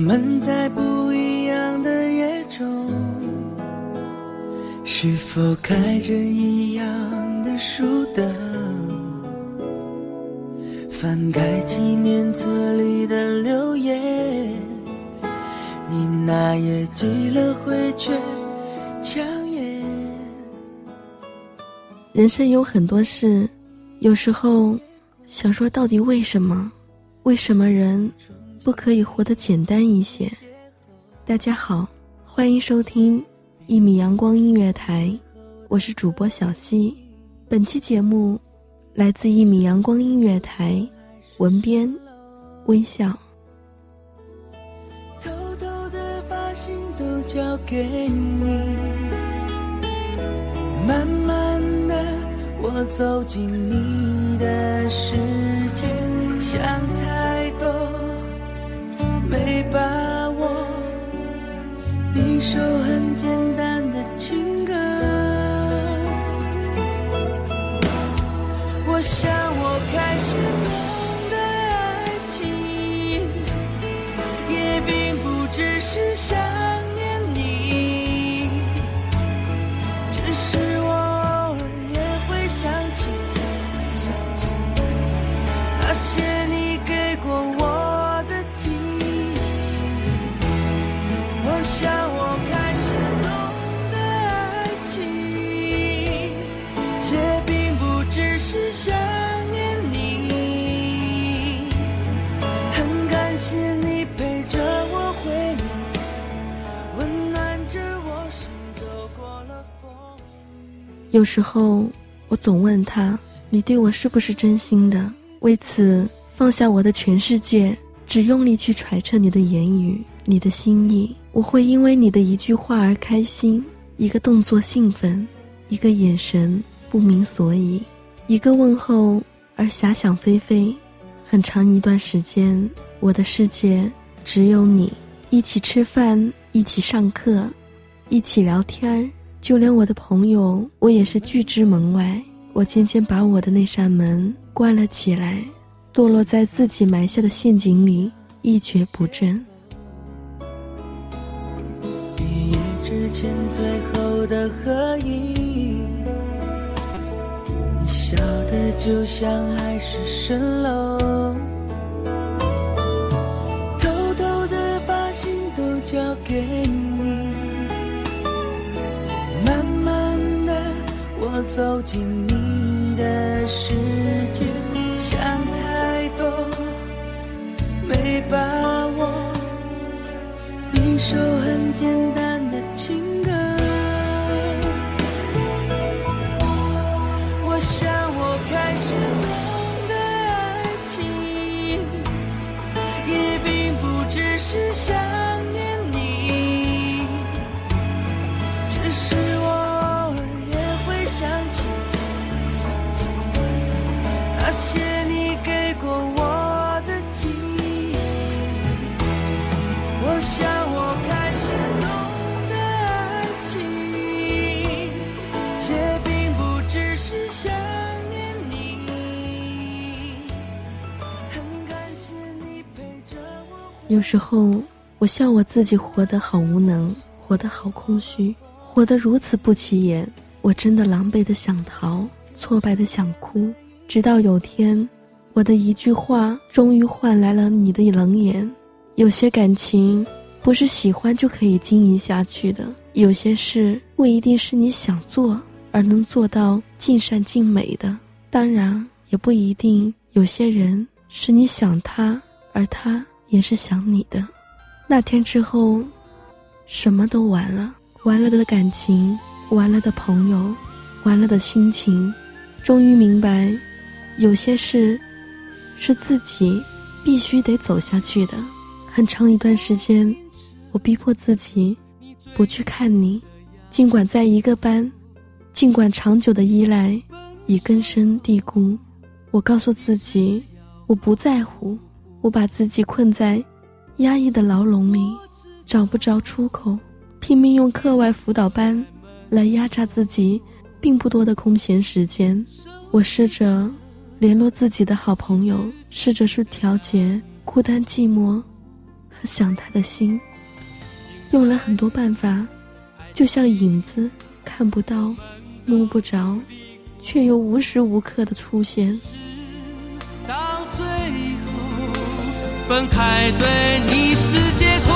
们在不一样的夜中，是否开着一样的书灯？翻开纪念册里的留言，你那页寄了回却抢眼。人生有很多事，有时候想说，到底为什么？为什么人？不可以活得简单一些。大家好，欢迎收听一米阳光音乐台，我是主播小溪。本期节目来自一米阳光音乐台，文编微笑。偷偷的把心都交给你，慢慢的我走进你的世界，有时候，我总问他：“你对我是不是真心的？”为此，放下我的全世界，只用力去揣测你的言语，你的心意。我会因为你的一句话而开心，一个动作兴奋，一个眼神不明所以，一个问候而遐想飞飞。很长一段时间，我的世界只有你。一起吃饭，一起上课，一起聊天儿，就连我的朋友，我也是拒之门外。我渐渐把我的那扇门关了起来，堕落在自己埋下的陷阱里，一蹶不振。毕业之前最后的合影，你笑得就像海市蜃楼，偷偷的把心都交给你，走进你的世界，想太多，没把握，一首很简单。有时候，我笑我自己活得好无能，活得好空虚，活得如此不起眼。我真的狼狈的想逃，挫败的想哭。直到有天，我的一句话终于换来了你的冷眼。有些感情，不是喜欢就可以经营下去的；有些事，不一定是你想做而能做到尽善尽美的。当然，也不一定有些人是你想他，而他。也是想你的，那天之后，什么都完了，完了的感情，完了的朋友，完了的心情，终于明白，有些事，是自己必须得走下去的。很长一段时间，我逼迫自己，不去看你，尽管在一个班，尽管长久的依赖已根深蒂固，我告诉自己，我不在乎。我把自己困在压抑的牢笼里，找不着出口，拼命用课外辅导班来压榨自己并不多的空闲时间。我试着联络自己的好朋友，试着去调节孤单寂寞和想他的心，用了很多办法，就像影子，看不到，摸不着，却又无时无刻的出现。分开对你是解脱，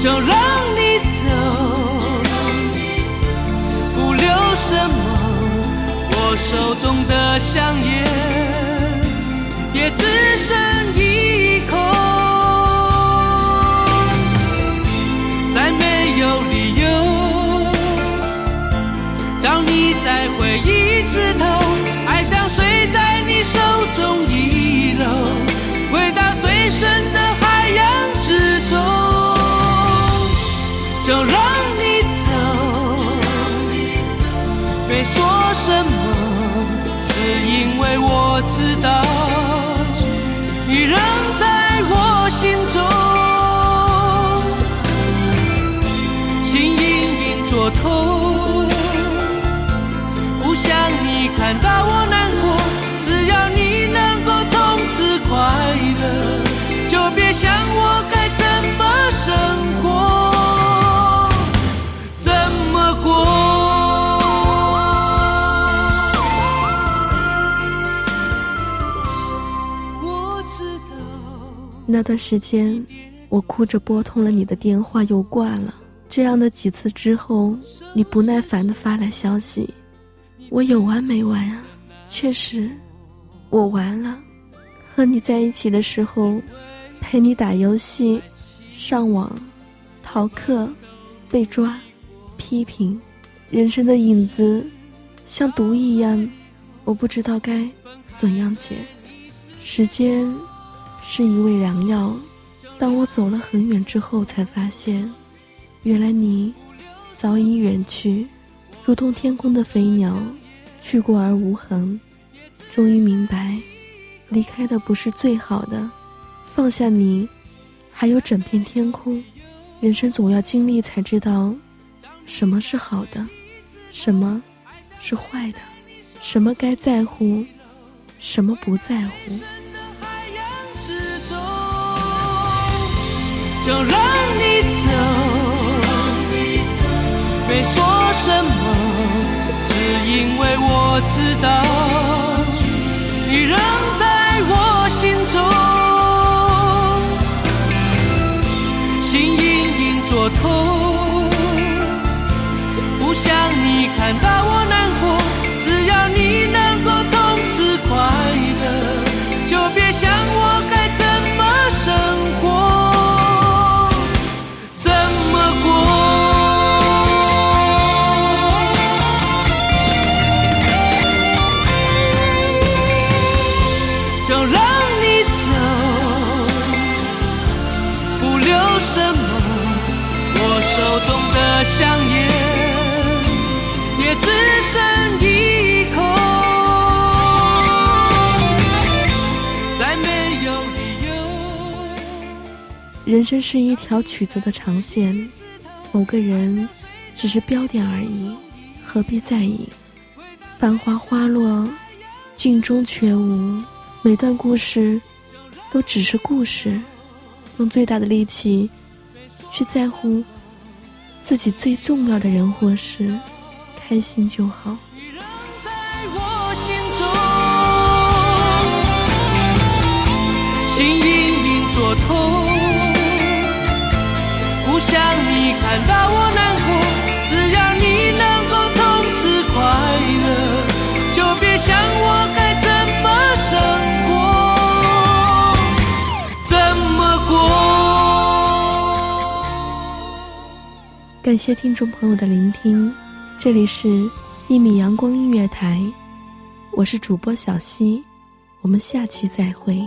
就让你走，不留什么。我手中的香烟也只剩一口，再没有理由找你再回一次头，知道你仍在我心中，心隐隐作痛，不想你看到我那段时间，我哭着拨通了你的电话，又挂了。这样的几次之后，你不耐烦地发来消息，我有完没完啊？确实，我完了。和你在一起的时候，陪你打游戏、上网、逃课、被抓、批评，人生的影子像毒一样，我不知道该怎样解。时间。是一味良药。当我走了很远之后，才发现，原来你早已远去，如同天空的飞鸟，去过而无痕。终于明白，离开的不是最好的，放下你，还有整片天空。人生总要经历，才知道什么是好的，什么是坏的，什么该在乎，什么不在乎。就让你走，没说什么，只因为我知道你仍在我心中，心隐隐作痛，不想你看到人生是一条曲折的长线，某个人只是标点而已，何必在意？繁华花落，镜中全无。每段故事都只是故事，用最大的力气去在乎自己最重要的人或事，开心就好。心，隐隐作痛，想你看到我难过。只要你能够从此快乐，就别想我该怎么生活，怎么过。感谢听众朋友的聆听，这里是《一米阳光音乐台》，我是主播小溪，我们下期再会。